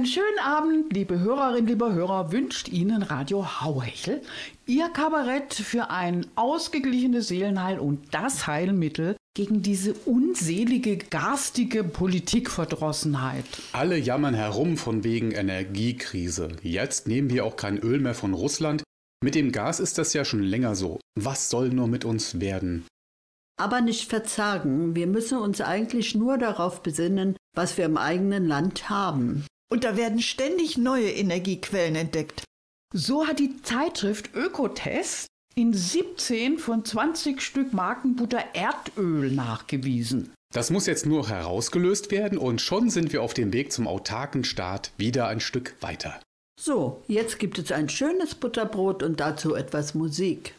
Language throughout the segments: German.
Einen schönen Abend, liebe Hörerinnen, liebe Hörer, wünscht Ihnen Radio Hauhechel, Ihr Kabarett für ein ausgeglichenes Seelenheil und das Heilmittel gegen diese unselige, garstige Politikverdrossenheit. Alle jammern herum von wegen Energiekrise. Jetzt nehmen wir auch kein Öl mehr von Russland. Mit dem Gas ist das ja schon länger so. Was soll nur mit uns werden? Aber nicht verzagen, wir müssen uns eigentlich nur darauf besinnen, was wir im eigenen Land haben. Und da werden ständig neue Energiequellen entdeckt. So hat die Zeitschrift Ökotest in 17 von 20 Stück Markenbutter Erdöl nachgewiesen. Das muss jetzt nur herausgelöst werden und schon sind wir auf dem Weg zum autarken Staat wieder ein Stück weiter. So, jetzt gibt es ein schönes Butterbrot und dazu etwas Musik.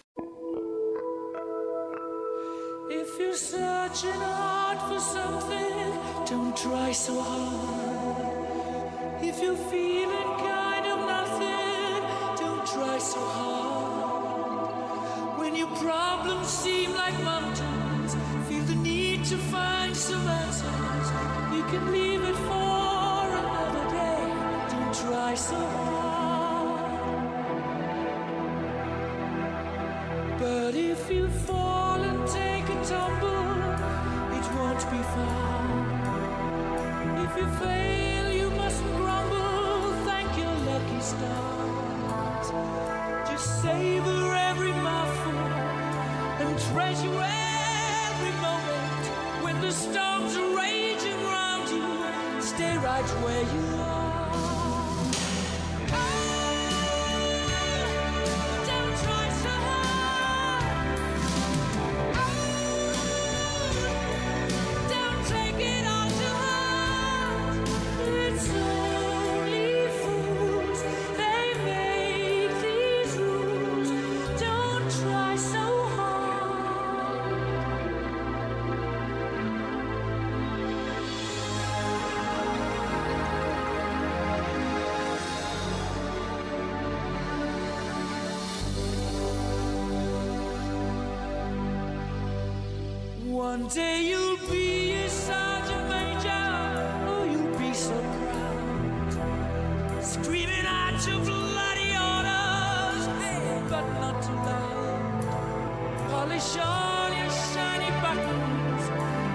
If you're searching hard for something, don't try so hard. You feel like kind of lost don't try so hard When your problems seem like mountains feel the need to find some rest You can leave it for another day. Don't try so hard. Savor every mouthful and treasure every moment. When the storms are raging round you, stay right where you are. One day you'll be a sergeant major, oh, you'll be so proud, screaming out your bloody orders, hey, but not too loud. Polish all your shiny buttons,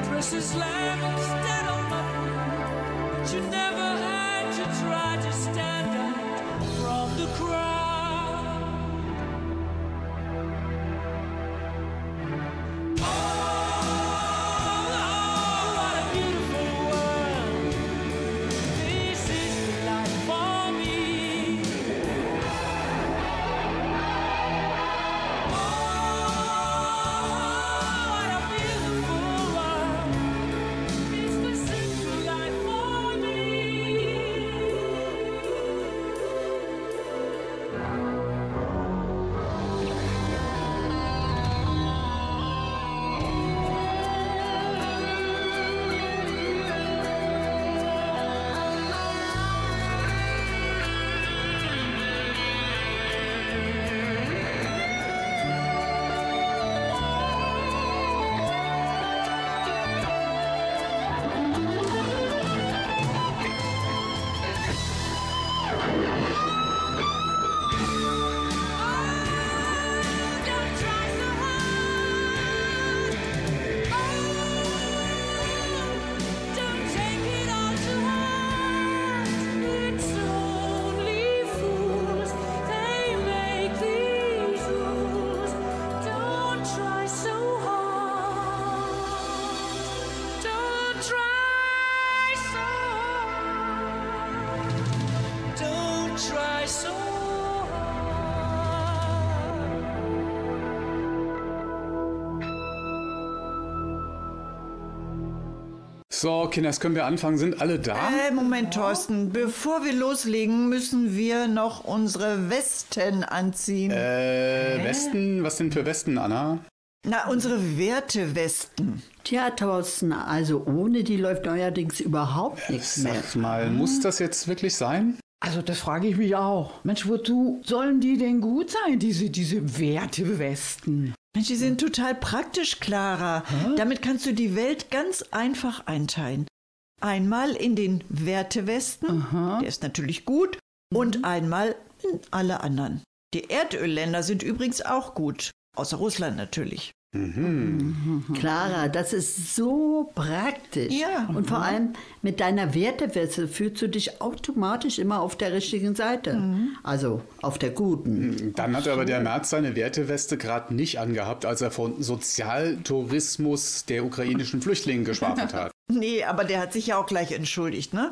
dress as lamb instead of mutton, but you never So, Kinders, können wir anfangen? Sind alle da? Äh, Moment, Thorsten. Bevor wir loslegen, müssen wir noch unsere Westen anziehen. Äh, Westen? Was denn für Westen, Anna? Na, unsere Wertewesten. Tja, Thorsten, also ohne die läuft neuerdings überhaupt nichts mehr. Sag mal, muss das jetzt wirklich sein? Also das frage ich mich auch. Mensch, wozu sollen die denn gut sein, diese, diese Wertewesten? Mensch, die sind total praktisch, Clara. Damit kannst du die Welt ganz einfach einteilen. Einmal in den Wertewesten, der ist natürlich gut, und einmal in alle anderen. Die Erdölländer sind übrigens auch gut, außer Russland natürlich. Clara, das ist so praktisch. Ja. Und vor allem mit deiner Werteweste fühlst du dich automatisch immer auf der richtigen Seite. Also auf der guten. Dann hat aber der Merz seine Werteweste gerade nicht angehabt, als er von Sozialtourismus der ukrainischen Flüchtlinge geschwafelt hat. Nee, aber der hat sich ja auch gleich entschuldigt, ne?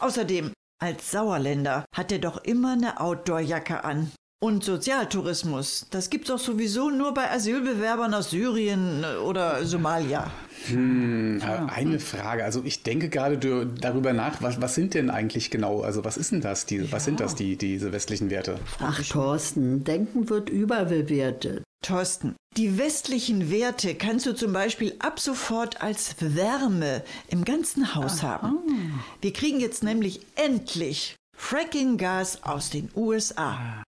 Außerdem, als Sauerländer hat er doch immer eine Outdoor-Jacke an. Und Sozialtourismus, das gibt's doch sowieso nur bei Asylbewerbern aus Syrien oder Somalia. Hm, äh, Eine Frage, also ich denke gerade darüber nach, was, was sind denn eigentlich genau, also was ist denn das, die, was sind das, die, diese westlichen Werte? Ach, Thorsten, Denken wird überbewertet. Thorsten, die westlichen Werte kannst du zum Beispiel ab sofort als Wärme im ganzen Haus haben. Wir kriegen jetzt nämlich endlich Fracking-Gas aus den USA.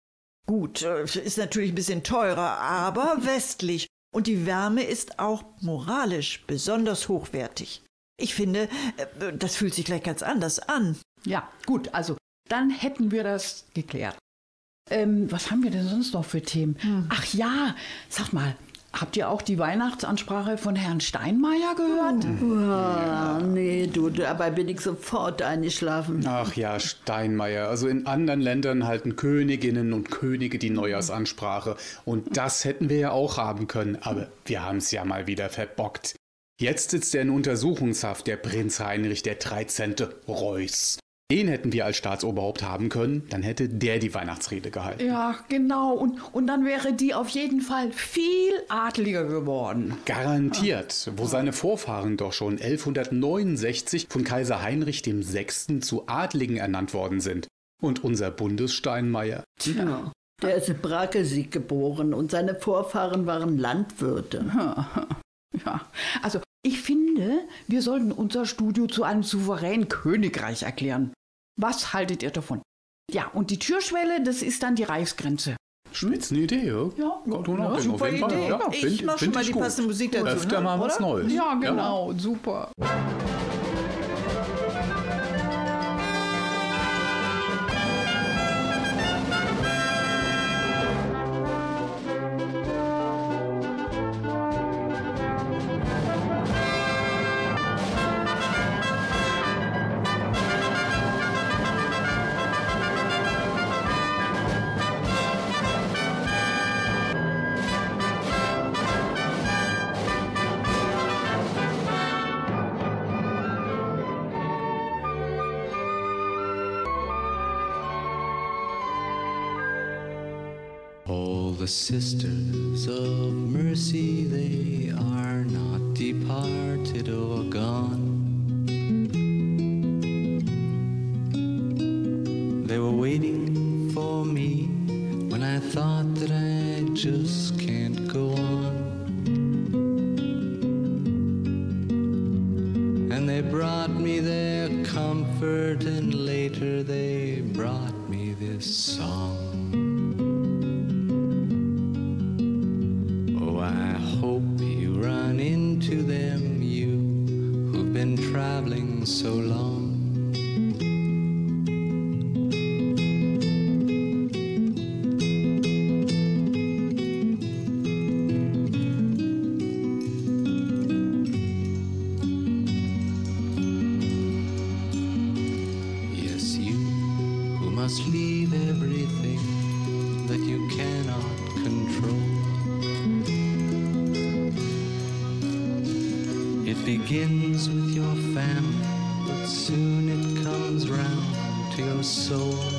Gut, äh, ist natürlich ein bisschen teurer, aber westlich. Und die Wärme ist auch moralisch besonders hochwertig. Ich finde, äh, das fühlt sich gleich ganz anders an. Ja, gut, also dann hätten wir das geklärt. Ähm, was haben wir denn sonst noch für Themen? Ach ja, sag mal, habt ihr auch die Weihnachtsansprache von Herrn Steinmeier gehört? Ah, nee, du, dabei bin ich sofort eingeschlafen. Ach ja, Steinmeier. Also in anderen Ländern halten Königinnen und Könige die Neujahrsansprache. Und das hätten wir ja auch haben können, aber wir haben es ja mal wieder verbockt. Jetzt sitzt er in Untersuchungshaft, der Prinz Heinrich der 13. Reuß. Den hätten wir als Staatsoberhaupt haben können, dann hätte der die Weihnachtsrede gehalten. Ja, genau. Und, und dann wäre die auf jeden Fall viel adliger geworden. Garantiert, wo seine Vorfahren doch schon 1169 von Kaiser Heinrich VI. zu Adligen ernannt worden sind. Und unser Bundessteinmeier, Ja. Der ist in Brakesieg geboren und seine Vorfahren waren Landwirte. Ja, also ich finde, wir sollten unser Studio zu einem souveränen Königreich erklären. Was haltet ihr davon? Ja, und die Türschwelle, das ist dann die Reichsgrenze. Spitzenidee, ja? Ja, drüber ja, super auf jeden Fall. Idee. Ja, Ich find- mach schon mal die gut. passende Musik dazu, Öfter ne? mal was Oder? Neues. Ja, genau, super. Begins with your family, but soon it comes round to your soul.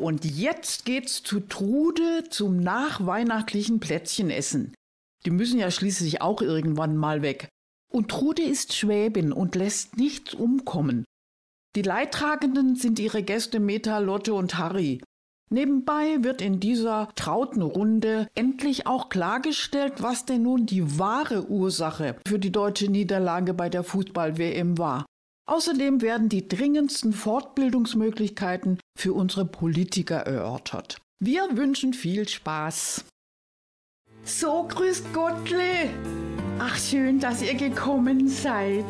Und jetzt geht's zu Trude zum nachweihnachtlichen Plätzchenessen. Die müssen ja schließlich auch irgendwann mal weg. Und Trude ist Schwäbin und lässt nichts umkommen. Die Leidtragenden sind ihre Gäste Meta, Lotte und Harry. Nebenbei wird in dieser trauten Runde endlich auch klargestellt, was denn nun die wahre Ursache für die deutsche Niederlage bei der Fußball-WM war. Außerdem werden die dringendsten Fortbildungsmöglichkeiten für unsere Politiker erörtert. Wir wünschen viel Spaß. So, grüß Gottle. Ach, schön, dass ihr gekommen seid.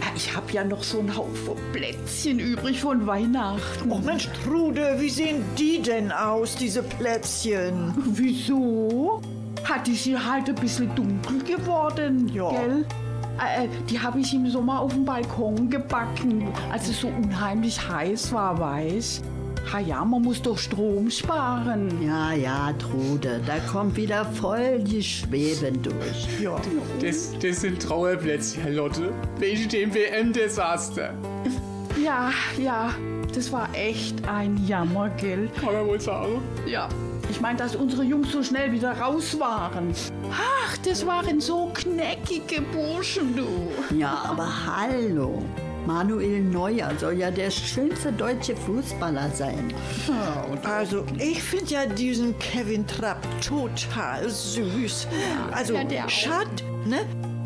Ja, Ich habe ja noch so einen Haufen Plätzchen übrig von Weihnachten. Oh Mensch, Trude, wie sehen die denn aus, diese Plätzchen? Wieso? Hat die sie halt ein bisschen dunkel geworden, Ja. gell? Äh, äh, die habe ich im Sommer auf dem Balkon gebacken, als es so unheimlich heiß war, weiß. Ha ja, man muss doch Strom sparen. Ja, ja, Trude, da kommt wieder voll die Schweben durch. Ja. Das, das sind Trauerplätzchen, Herr Lotte. Wegen dem WM-Desaster. Ja, ja, das war echt ein Jammer, gell? Kann man wohl sagen. Ja. Ich meine, dass unsere Jungs so schnell wieder raus waren. Ach, das waren so kneckige Burschen, du. Ja, aber hallo. Manuel Neuer soll ja der schönste deutsche Fußballer sein. Also, ich finde ja diesen Kevin Trapp total süß. Also, ja. Schad, ne?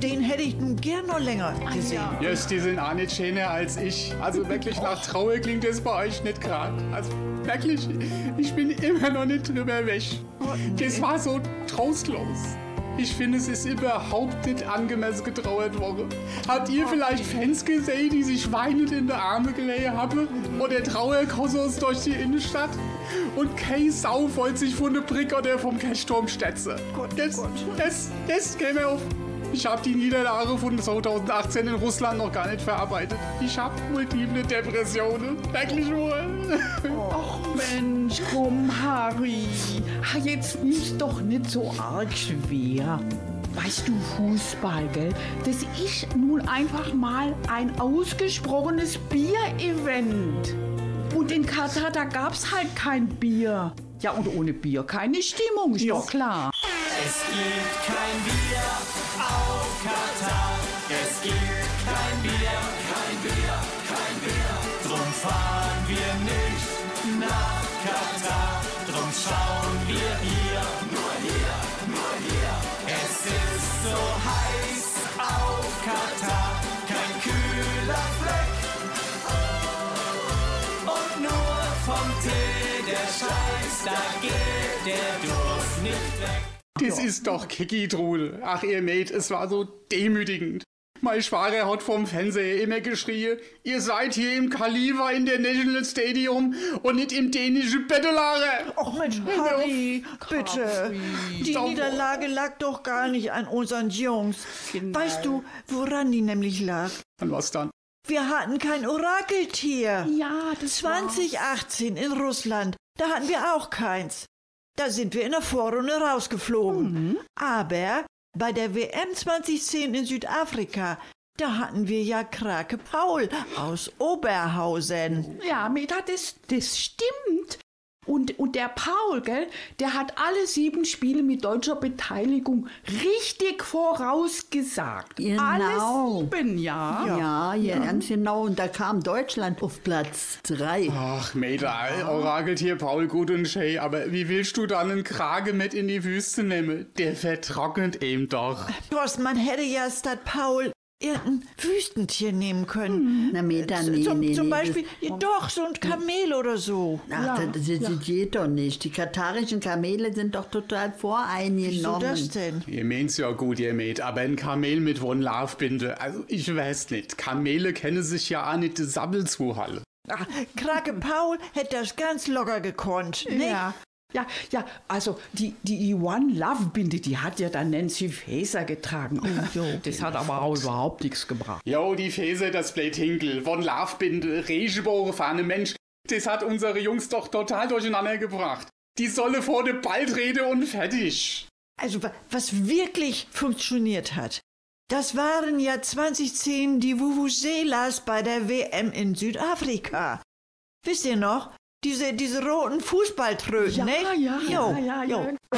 Den hätte ich nun gern noch länger gesehen. Yes, die sind auch nicht schöner als ich. Also wirklich nach Trauer klingt das bei euch nicht gerade. Also wirklich, ich bin immer noch nicht drüber weg. Das war so trostlos. Ich finde, es ist überhaupt nicht angemessen getrauert worden. Habt ihr vielleicht Fans gesehen, die sich weinend in die Arme gelegt haben? Oder Trauerkossos durch die Innenstadt? Und Kay Sau wollte sich von der Brick oder vom Kirchturm stetzen. Das, das, das käme auf. Ich habe die Niederlage von 2018 in Russland noch gar nicht verarbeitet. Ich habe multiple Depressionen. Wirklich wohl. Ach Mensch, komm, Harry. Jetzt nimm's doch nicht so arg schwer. Weißt du, Fußball, gell? Das ist nun einfach mal ein ausgesprochenes Bier-Event. Und in Katar, da gab's halt kein Bier. Ja, und ohne Bier keine Stimmung, ist doch klar. Es gibt kein Bier schauen wir hier, nur hier, nur hier. Es ist so heiß auf Katar. Kein kühler Fleck. Und nur vom Tee der Scheiß, da geht der Durst nicht weg. Das ist doch Kiki-Trudel. Ach, ihr Mate, es war so demütigend. Mein Schwager hat vom Fernseher immer geschrien, ihr seid hier im Kaliva in der National Stadium und nicht im dänischen Bettelare. Och Mensch, Harry, bitte. Die. Niederlage lag doch gar nicht an unseren Jungs. Weißt du, woran die nämlich lag? Und was dann? Wir hatten kein Orakeltier. Ja, das war... 2018 in Russland, da hatten wir auch keins. Da sind wir in der Vorrunde rausgeflogen. Aber bei der WM 2010 in Südafrika, da hatten wir ja Krake Paul aus Oberhausen. Ja, Meta, das, das stimmt. Und, und der Paul, gell, der hat alle sieben Spiele mit deutscher Beteiligung richtig vorausgesagt. Genau. Alle sieben, ja. Ja, ja, ganz genau. Und da kam Deutschland auf Platz drei. Ach, Mate, Orakeltier Paul gut und schön, aber wie willst du dann einen Krage mit in die Wüste nehmen? Der vertrocknet eben doch. Thorsten, man hätte ja statt Paul irgendein Wüstentier nehmen können. Na, Meta, Z- nee, zum, nee, zum nee, Beispiel, das- ja, doch, so ein Kamel oder so. Ach, das, das, das geht doch nicht. Die katarischen Kamele sind doch total Wieso voreingenommen. das denn? Ihr meint's ja gut, ihr meint, aber ein Kamel mit One Love Binde, also ich weiß nicht. Kamele kennen sich ja auch nicht die Sabbel zu Halle. Ach, Krake Paul hätte das ganz locker gekonnt. Ne? Ja. Ja, ja, also die, die, die One Love Binde, die hat ja dann Nancy Faeser getragen. Das hat aber auch überhaupt nichts gebracht. Jo, die Fäse, das Blade Hinkel, One Love Binde, Regenbogen Fahne, Mensch, das hat unsere Jungs doch total durcheinander gebracht. Die solle vor dem Ballrede und fertig. Also wa- was wirklich funktioniert hat, das waren ja 2010 die Vuvuzelas bei der WM in Südafrika. Wisst ihr noch? Diese, diese roten Fußballtröten, Ja, ne? ja, jo, ja, ja, jo. ja.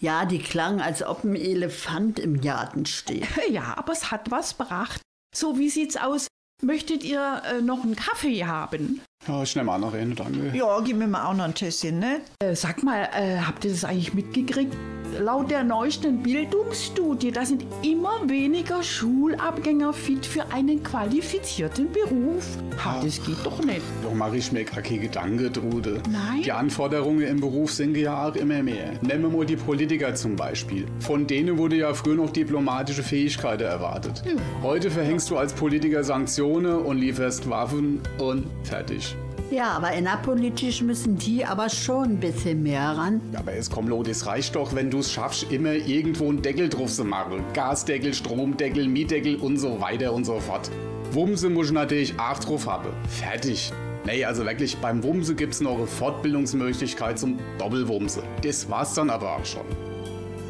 Ja, die klangen, als ob ein Elefant im Garten steht. Ja, aber es hat was gebracht. So, wie sieht's aus? Möchtet ihr äh, noch einen Kaffee haben? Ja, ich nehme auch noch einen, danke. Ja, gib mir mal auch noch ein Tässchen, ne? Äh, sag mal, äh, habt ihr das eigentlich mitgekriegt? Laut der neuesten Bildungsstudie, da sind immer weniger Schulabgänger fit für einen qualifizierten Beruf. Ha, das geht doch nicht. Doch mache ich mir gar keine Gedanken, Trude. Nein? Die Anforderungen im Beruf sinken ja auch immer mehr. Nehmen wir mal die Politiker zum Beispiel. Von denen wurde ja früher noch diplomatische Fähigkeiten erwartet. Heute verhängst du als Politiker Sanktionen und lieferst Waffen und fertig. Ja, aber innerpolitisch müssen die aber schon ein bisschen mehr ran. Aber es komm, Lo, das reicht doch, wenn du es schaffst, immer irgendwo einen Deckel drauf zu machen. Gasdeckel, Stromdeckel, Mietdeckel und so weiter und so fort. Wumse muss ich natürlich auch drauf haben. Fertig. Nee, also wirklich, beim Wumse gibt's noch eine Fortbildungsmöglichkeit zum Doppelwumse. Das war's dann aber auch schon.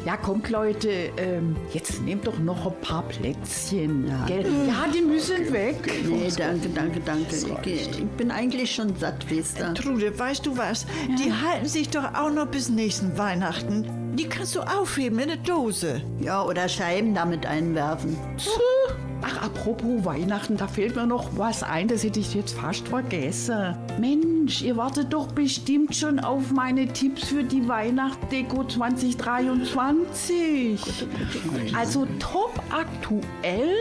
Ja, kommt Leute, ähm, jetzt nehmt doch noch ein paar Plätzchen. Ja, gell? ja die müssen weg. Nee, danke, danke, danke. Ich, ich bin eigentlich schon satt, weißt du. Trude, weißt du was? Die halten sich doch auch noch bis nächsten Weihnachten. Die kannst du aufheben in der Dose. Ja, oder Scheiben damit einwerfen. Ach, apropos Weihnachten, da fällt mir noch was ein, das hätte ich jetzt fast vergessen. Mensch, ihr wartet doch bestimmt schon auf meine Tipps für die Weihnachtsdeko 2023. Also top aktuell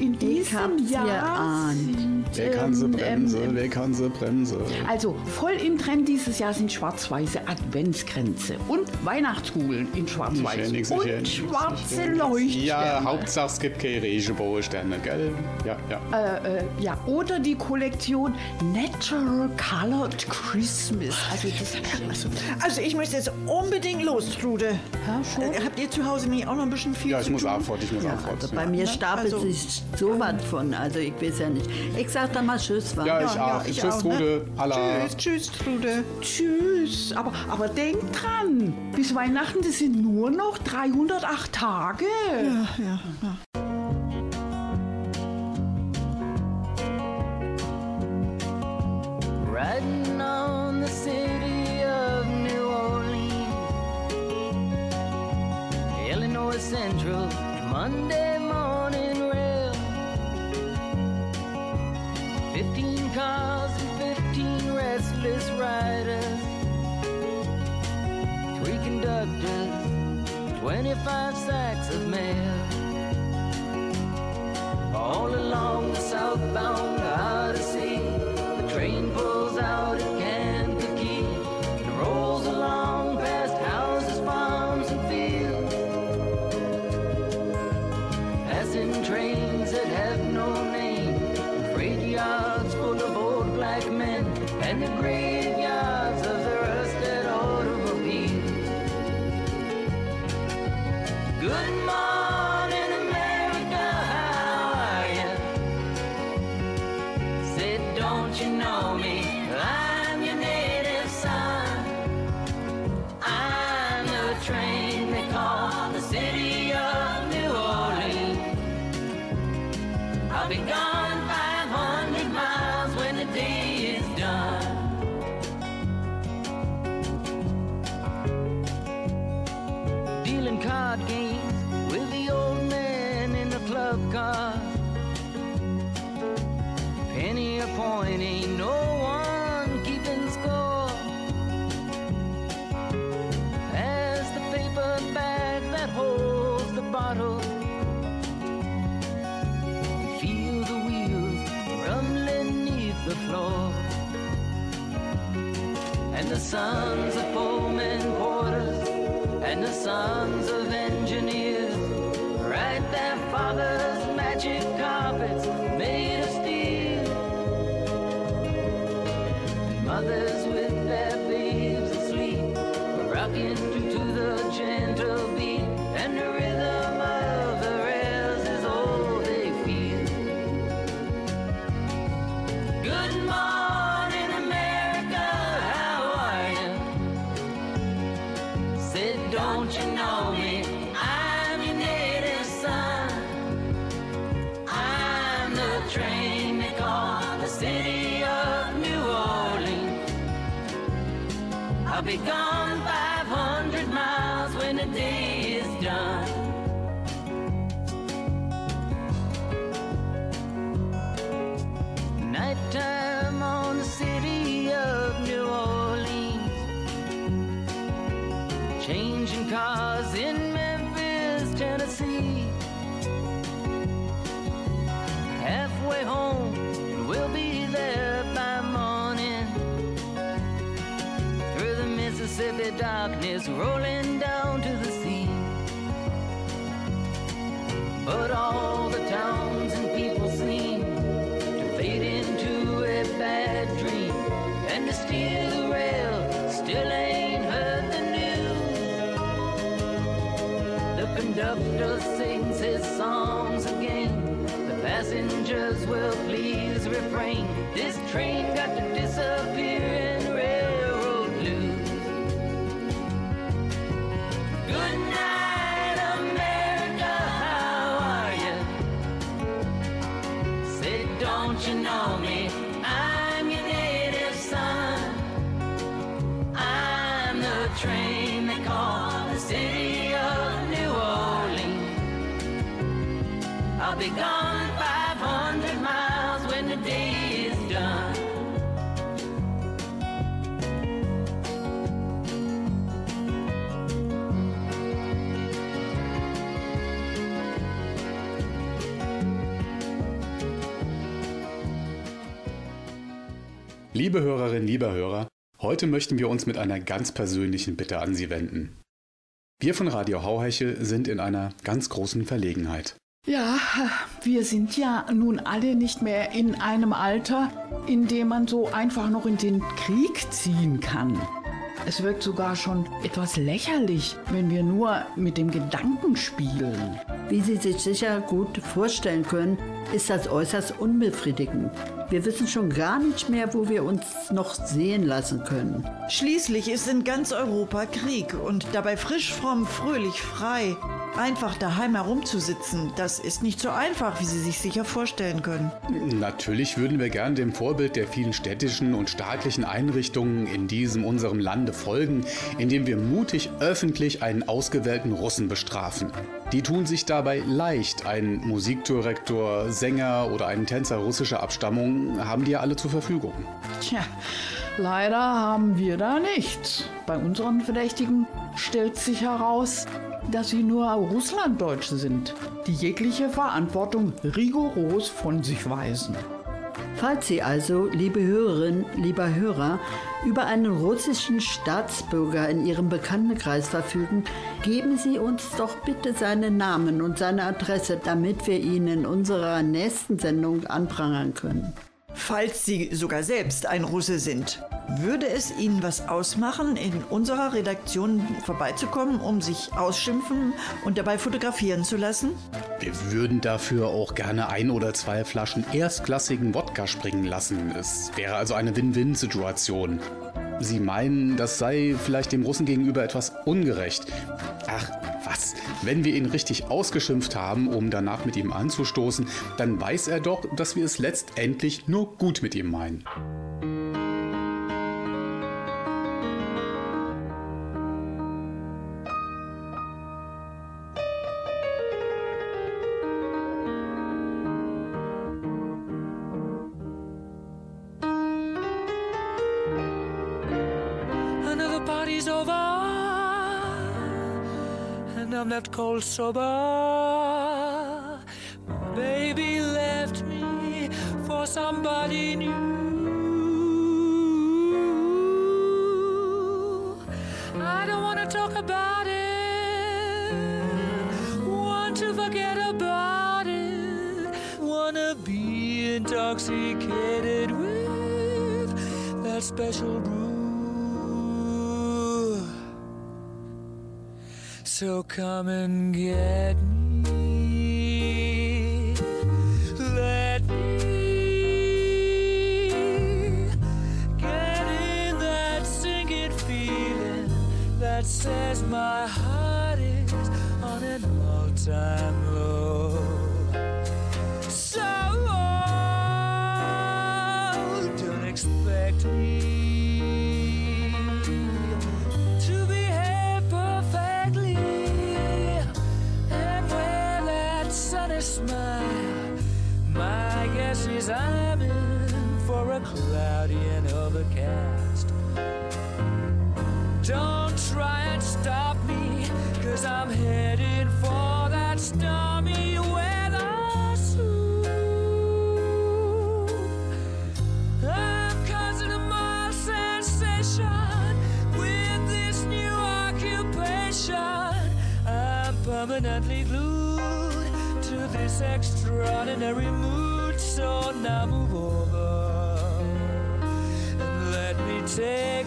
in diesem Jahr sind, Wer kann sie ähm, bremse? ähm, Wer kann sie bremse? also voll im Trend dieses Jahr sind schwarz-weiße Adventskränze und Weihnachtskugeln in schwarz-weiß und nix, schwarze Leuchtsterne. Ja, Hauptsache es gibt keine Regenbogensterne, gell? Ja, ja. Äh, äh, ja, oder die Kollektion Natural Colored Christmas. Also das also, Also ich möchte jetzt unbedingt los, Trude. Ja, schon? Äh, habt ihr zu Hause nicht auch noch ein bisschen viel Ja, ich zu muss tun? auch fort, ich muss Ja, auch fort. also ja. bei mir stapelt also- sich so was von. Also ich weiß ja nicht. Ich sag dann mal Tschüss, wa? Ja, ich Ja, auch. ich Tschüss, auch, ne? Trude. Allah. Tschüss, tschüss, Trude. Tschüss. Aber, aber denkt dran, bis Weihnachten, das sind nur noch 308 Tage. Ja, ja, ja. Twenty-five sacks of mail. All along the southbound Odyssey, the train pulls out you know me? I'm your native son. I'm the train they call the city of New Orleans. I'll be gone Liebe Hörerinnen, lieber Hörer, heute möchten wir uns mit einer ganz persönlichen Bitte an Sie wenden. Wir von Radio Hauhechel sind in einer ganz großen Verlegenheit. Ja, wir sind ja nun alle nicht mehr in einem Alter, in dem man so einfach noch in den Krieg ziehen kann. Es wirkt sogar schon etwas lächerlich, wenn wir nur mit dem Gedanken spielen. Wie Sie sich sicher gut vorstellen können, ist das äußerst unbefriedigend. Wir wissen schon gar nicht mehr, wo wir uns noch sehen lassen können. Schließlich ist in ganz Europa Krieg und dabei frisch, fromm, fröhlich, frei, einfach daheim herumzusitzen, das ist nicht so einfach, wie Sie sich sicher vorstellen können. Natürlich würden wir gern dem Vorbild der vielen städtischen und staatlichen Einrichtungen in diesem unserem Lande folgen, indem wir mutig öffentlich einen ausgewählten Russen bestrafen. Die tun sich dabei leicht. Ein Musikdirektor, Sänger oder ein Tänzer russischer Abstammung haben die ja alle zur Verfügung. Tja, leider haben wir da nichts. Bei unseren Verdächtigen stellt sich heraus, dass sie nur Russlanddeutsche sind, die jegliche Verantwortung rigoros von sich weisen. Falls Sie also, liebe Hörerinnen, lieber Hörer, über einen russischen Staatsbürger in Ihrem Bekanntenkreis verfügen, geben Sie uns doch bitte seinen Namen und seine Adresse, damit wir ihn in unserer nächsten Sendung anprangern können. Falls Sie sogar selbst ein Russe sind, würde es Ihnen was ausmachen, in unserer Redaktion vorbeizukommen, um sich ausschimpfen und dabei fotografieren zu lassen? Wir würden dafür auch gerne ein oder zwei Flaschen erstklassigen Wodka springen lassen. Es wäre also eine Win-Win-Situation. Sie meinen, das sei vielleicht dem Russen gegenüber etwas ungerecht. Ach, was? Wenn wir ihn richtig ausgeschimpft haben, um danach mit ihm anzustoßen, dann weiß er doch, dass wir es letztendlich nur gut mit ihm meinen. Left cold sober. Baby left me for somebody new. I don't wanna talk about it. Want to forget about it. Wanna be intoxicated with that special brew. So come and get me. Extraordinary mood, so now move over and let me take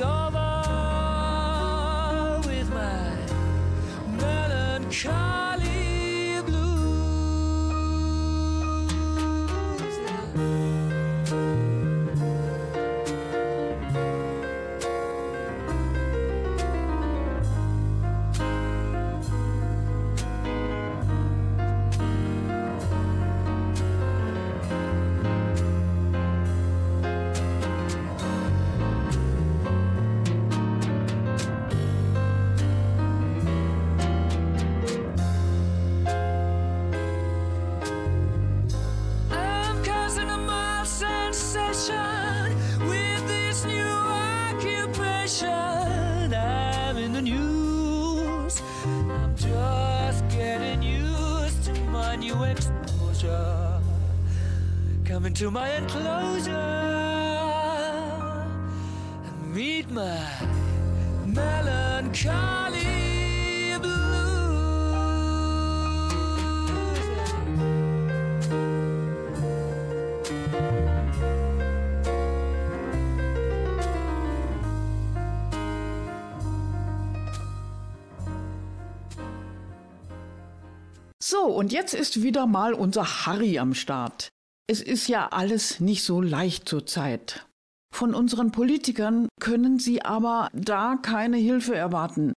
So, und jetzt ist wieder mal unser Harry am Start. Es ist ja alles nicht so leicht zurzeit. Von unseren Politikern können Sie aber da keine Hilfe erwarten.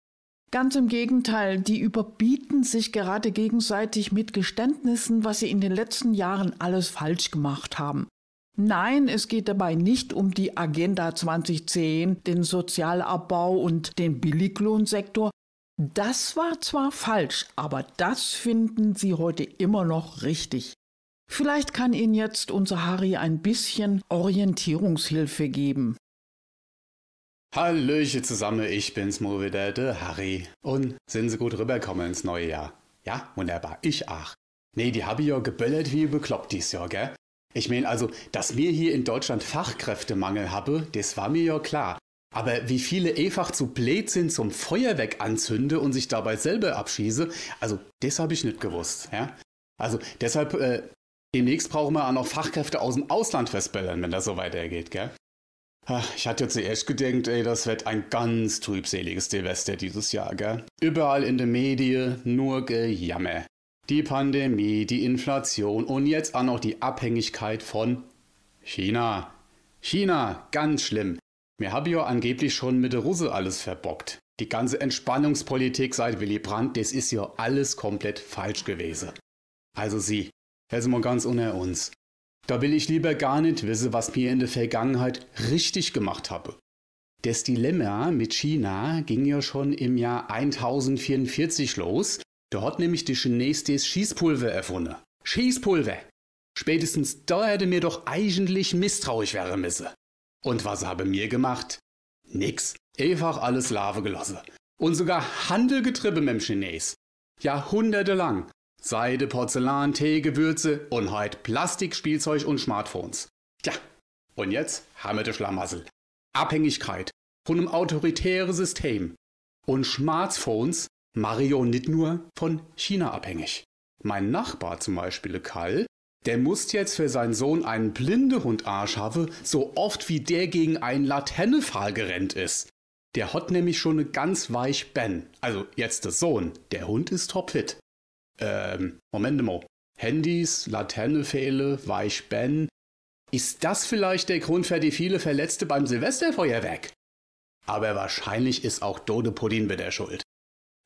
Ganz im Gegenteil, die überbieten sich gerade gegenseitig mit Geständnissen, was sie in den letzten Jahren alles falsch gemacht haben. Nein, es geht dabei nicht um die Agenda 2010, den Sozialabbau und den Billiglohnsektor. Das war zwar falsch, aber das finden sie heute immer noch richtig. Vielleicht kann Ihnen jetzt unser Harry ein bisschen Orientierungshilfe geben. Hallöche zusammen, ich bin's mal wieder, der Harry. Und sind Sie gut rübergekommen ins neue Jahr? Ja, wunderbar, ich auch. Nee, die habe ich ja geböllert wie bekloppt dies Jahr, gell? Ich mein also, dass wir hier in Deutschland Fachkräftemangel haben, das war mir ja klar. Aber wie viele einfach zu blöd sind zum Feuerwerk anzünde und sich dabei selber abschieße, also das habe ich nicht gewusst, ja? Also deshalb, äh, demnächst brauchen wir auch noch Fachkräfte aus dem Ausland festbellern, wenn das so weitergeht, gell? Ach, ich hatte ja zuerst gedacht, ey, das wird ein ganz trübseliges Silvester dieses Jahr, gell? Überall in den Medien nur Gejammer. Die Pandemie, die Inflation und jetzt auch noch die Abhängigkeit von China. China, ganz schlimm. Mir hab ja angeblich schon mit der Russe alles verbockt. Die ganze Entspannungspolitik seit Willy Brandt, das ist ja alles komplett falsch gewesen. Also sie, also mal ganz unter uns. Da will ich lieber gar nicht wissen, was mir in der Vergangenheit richtig gemacht habe. Das Dilemma mit China ging ja schon im Jahr 1044 los. Da hat nämlich die Chinesen das Schießpulver erfunden. Schießpulver! Spätestens da hätte mir doch eigentlich misstrauisch werden müssen. Und was habe mir gemacht? Nix. Einfach alles Lave gelassen. Und sogar Handel getrieben mit dem Chines. Jahrhundertelang. Seide, Porzellan, Tee, Gewürze und heute Plastik, Spielzeug und Smartphones. Tja, und jetzt haben wir den Schlamassel. Abhängigkeit von einem autoritären System. Und Smartphones Mario nicht nur von China abhängig. Mein Nachbar zum Beispiel, Karl, der muss jetzt für seinen Sohn einen Blindehund haben, so oft wie der gegen einen Laternenpfahl gerannt ist. Der hat nämlich schon eine ganz weich Ben. Also jetzt der Sohn. Der Hund ist topfit. Ähm, Moment mal. Handys, Laternenpfähle, weich Ben. Ist das vielleicht der Grund für die viele Verletzte beim Silvesterfeuerwerk? Aber wahrscheinlich ist auch Dode Puddin wieder schuld.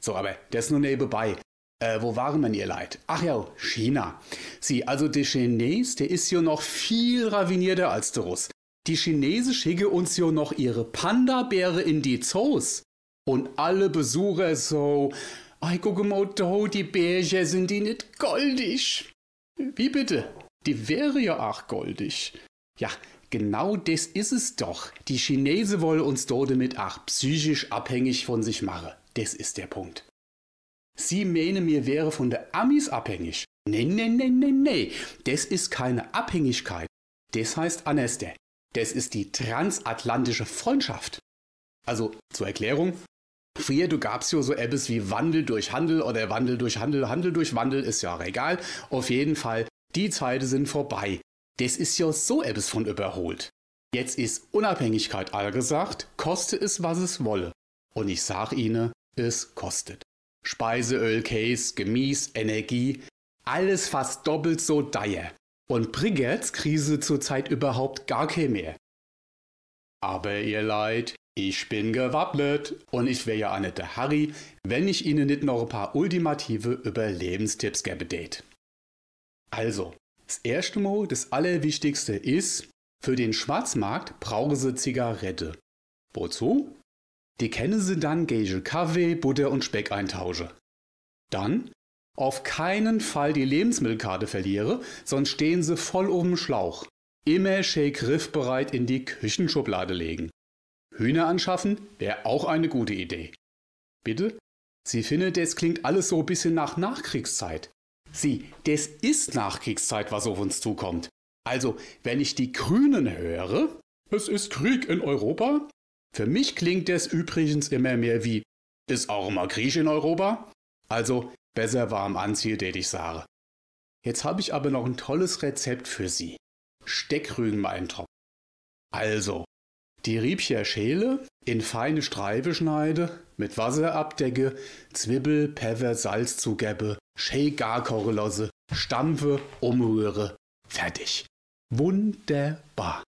So, aber das nur nebenbei. Äh, wo waren wir ihr Leid? Ach ja, China. Sie, also der Chines, der ist ja noch viel ravinierter als der Russ. Die Chinesen schicken uns ja noch ihre Panda-Bäre in die Zoos. Und alle Besucher so, ei, guck mal da, die Bärchen sind die nicht goldig. Wie bitte? Die wäre ja auch goldig. Ja, genau das ist es doch. Die Chinesen wollen uns dort damit auch psychisch abhängig von sich machen. Das ist der Punkt. Sie meinen, mir wäre von der Amis abhängig. Nee, nee, nee, nee, nee. Das ist keine Abhängigkeit. Das heißt Aneste. Das ist die transatlantische Freundschaft. Also zur Erklärung. Früher, du gab's ja so etwas wie Wandel durch Handel oder Wandel durch Handel, Handel durch Wandel, ist ja egal. Auf jeden Fall, die Zeiten sind vorbei. Das ist ja so etwas von überholt. Jetzt ist Unabhängigkeit allgesagt, koste es, was es wolle. Und ich sag Ihnen, es kostet. Speiseöl, Case, Gemüse, Energie, alles fast doppelt so teuer. Und Brigids Krise zurzeit überhaupt gar keine mehr. Aber ihr Leid, ich bin gewappnet und ich wäre ja auch nicht Harry, wenn ich Ihnen nicht noch ein paar ultimative Überlebenstipps gäbe date. Also, das erste Mal, das Allerwichtigste ist, für den Schwarzmarkt brauchen Sie Zigarette. Wozu? Die kennen Sie dann gegen Kaffee, Butter und Speck eintauschen. Dann auf keinen Fall die Lebensmittelkarte verliere, sonst stehen Sie voll oben Schlauch. Immer schön griffbereit in die Küchenschublade legen. Hühner anschaffen wäre auch eine gute Idee. Bitte? Sie finden, das klingt alles so ein bisschen nach Nachkriegszeit. Sie, das ist Nachkriegszeit, was auf uns zukommt. Also, wenn ich die Grünen höre, es ist Krieg in Europa. Für mich klingt das übrigens immer mehr wie, ist auch immer Krieg in Europa? Also, besser warm anziehen, det ich sage. Jetzt habe ich aber noch ein tolles Rezept für Sie. Steckrügen eintropfen. Also, die Riebcher schäle, in feine Streife schneide, mit Wasser abdecke, Zwiebel, Pfeffer, Salz zugebe, schä gar koche lasse, stampfe, umrühre, fertig. Wunderbar.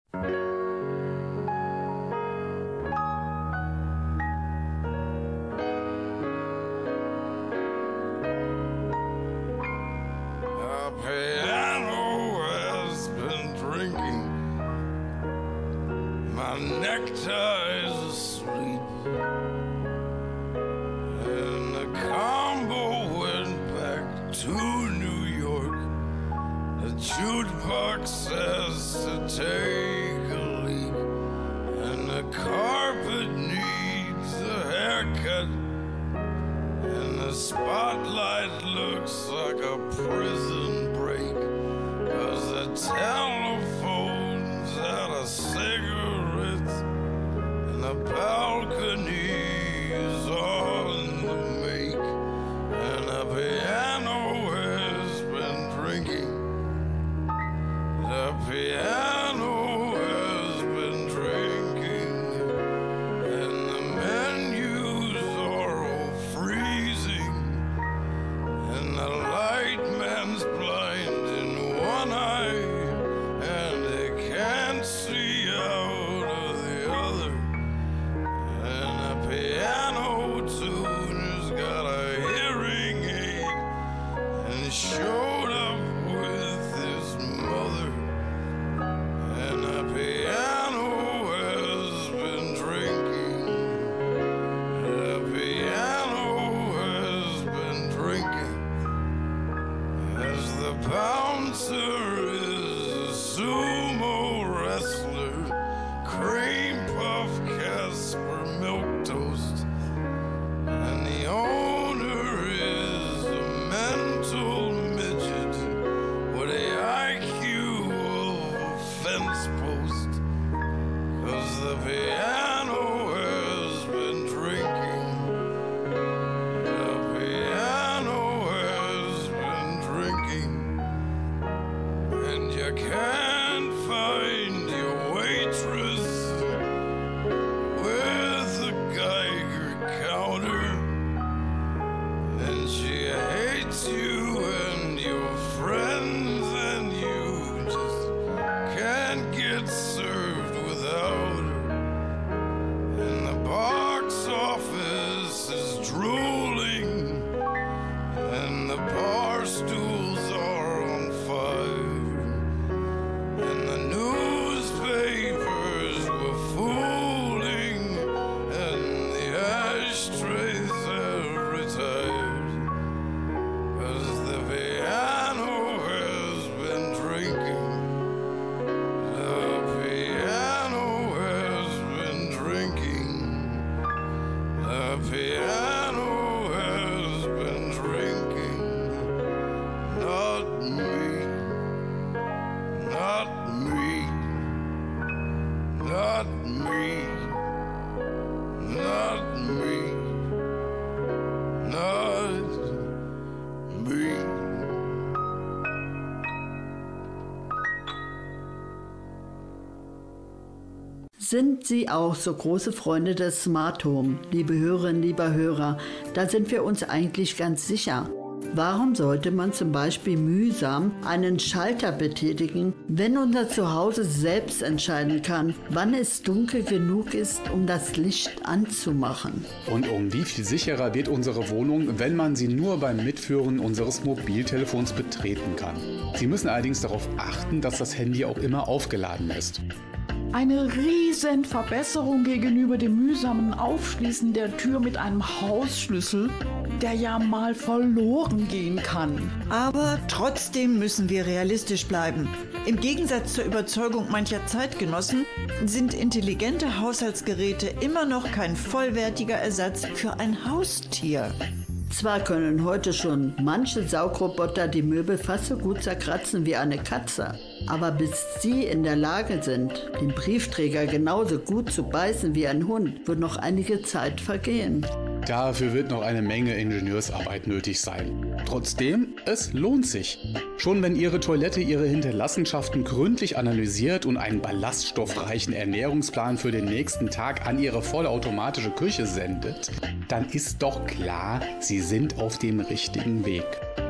Sind Sie auch so große Freunde des Smart Home, liebe Hörerinnen, lieber Hörer? Da sind wir uns eigentlich ganz sicher. Warum sollte man zum Beispiel mühsam einen Schalter betätigen, wenn unser Zuhause selbst entscheiden kann, wann es dunkel genug ist, um das Licht anzumachen? Und um wie viel sicherer wird unsere Wohnung, wenn man sie nur beim Mitführen unseres Mobiltelefons betreten kann. Sie müssen allerdings darauf achten, dass das Handy auch immer aufgeladen ist. Eine riesen Verbesserung gegenüber dem mühsamen Aufschließen der Tür mit einem Hausschlüssel, der ja mal verloren gehen kann. Aber trotzdem müssen wir realistisch bleiben. Im Gegensatz zur Überzeugung mancher Zeitgenossen sind intelligente Haushaltsgeräte immer noch kein vollwertiger Ersatz für ein Haustier. Zwar können heute schon manche Saugroboter die Möbel fast so gut zerkratzen wie eine Katze, aber bis sie in der Lage sind, den Briefträger genauso gut zu beißen wie ein Hund, wird noch einige Zeit vergehen. Dafür wird noch eine Menge Ingenieursarbeit nötig sein. Trotzdem, es lohnt sich. Schon wenn Ihre Toilette Ihre Hinterlassenschaften gründlich analysiert und einen ballaststoffreichen Ernährungsplan für den nächsten Tag an Ihre vollautomatische Küche sendet, dann ist doch klar, Sie sind auf dem richtigen Weg.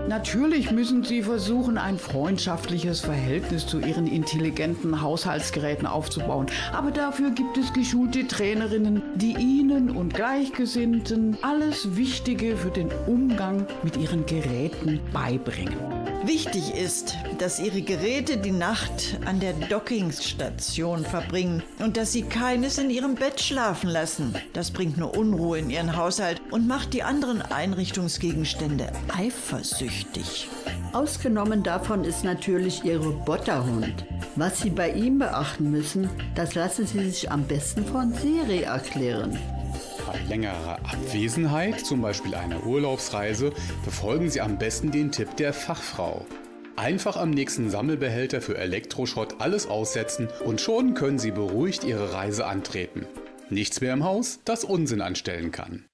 Natürlich müssen Sie versuchen, ein freundschaftliches Verhältnis zu Ihren intelligenten Haushaltsgeräten aufzubauen. Aber dafür gibt es geschulte Trainerinnen, die Ihnen und Gleichgesinnten alles Wichtige für den Umgang mit Ihren Geräten beibringen. Wichtig ist, dass Ihre Geräte die Nacht an der Dockingstation verbringen und dass Sie keines in Ihrem Bett schlafen lassen. Das bringt nur Unruhe in Ihren Haushalt und macht die anderen Einrichtungsgegenstände eifersüchtig. Ausgenommen davon ist natürlich Ihr Roboterhund. Was Sie bei ihm beachten müssen, das lassen Sie sich am besten von Siri erklären. Bei längerer Abwesenheit, zum Beispiel einer Urlaubsreise, befolgen Sie am besten den Tipp der Fachfrau. Einfach am nächsten Sammelbehälter für Elektroschrott alles aussetzen und schon können Sie beruhigt Ihre Reise antreten. Nichts mehr im Haus, das Unsinn anstellen kann.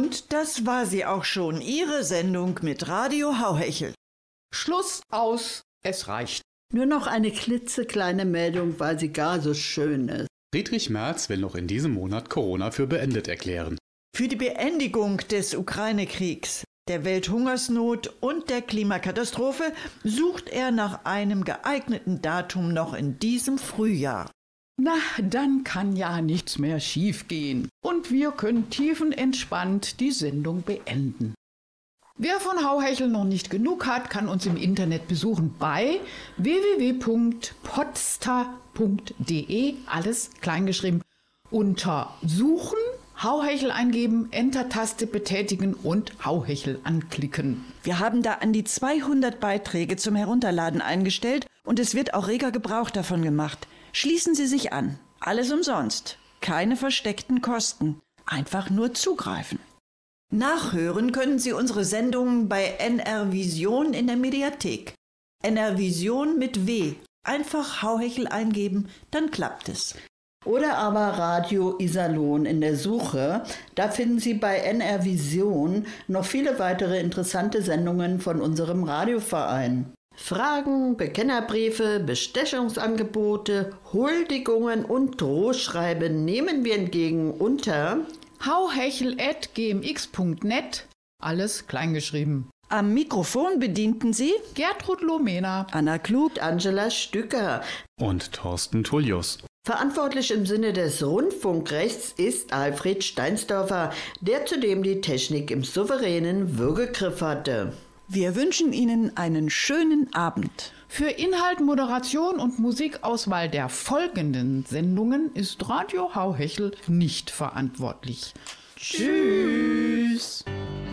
Und das war sie auch schon, Ihre Sendung mit Radio Hauhechel. Schluss aus, es reicht. Nur noch eine klitzekleine Meldung, weil sie gar so schön ist. Friedrich Merz will noch in diesem Monat Corona für beendet erklären. Für die Beendigung des Ukraine-Kriegs, der Welthungersnot und der Klimakatastrophe sucht er nach einem geeigneten Datum noch in diesem Frühjahr. Na, dann kann ja nichts mehr schiefgehen. Und wir können tiefenentspannt die Sendung beenden. Wer von Hauhechel noch nicht genug hat, kann uns im Internet besuchen bei www.podster.de, alles kleingeschrieben, unter Suchen, Hauhechel eingeben, Enter-Taste betätigen und Hauhechel anklicken. Wir haben da an die 200 Beiträge zum Herunterladen eingestellt und es wird auch reger Gebrauch davon gemacht. Schließen Sie sich an. Alles umsonst. Keine versteckten Kosten. Einfach nur zugreifen. Nachhören können Sie unsere Sendungen bei NR Vision in der Mediathek. NR Vision mit W. Einfach Hauhechel eingeben, dann klappt es. Oder aber Radio Iserlohn in der Suche. Da finden Sie bei NR Vision noch viele weitere interessante Sendungen von unserem Radioverein. Fragen, Bekennerbriefe, Bestechungsangebote, Huldigungen und Drohschreiben nehmen wir entgegen unter hauhechel.gmx.net, alles kleingeschrieben. Am Mikrofon bedienten Sie Gertrud Lomena. Anna Klug, Angela Stücker. Und Thorsten Tullius. Verantwortlich im Sinne des Rundfunkrechts ist Alfred Steinsdorfer, der zudem die Technik im souveränen Würgegriff hatte. Wir wünschen Ihnen einen schönen Abend. Für Inhalt, Moderation und Musikauswahl der folgenden Sendungen ist Radio Hauhechel nicht verantwortlich. Tschüss. Downtown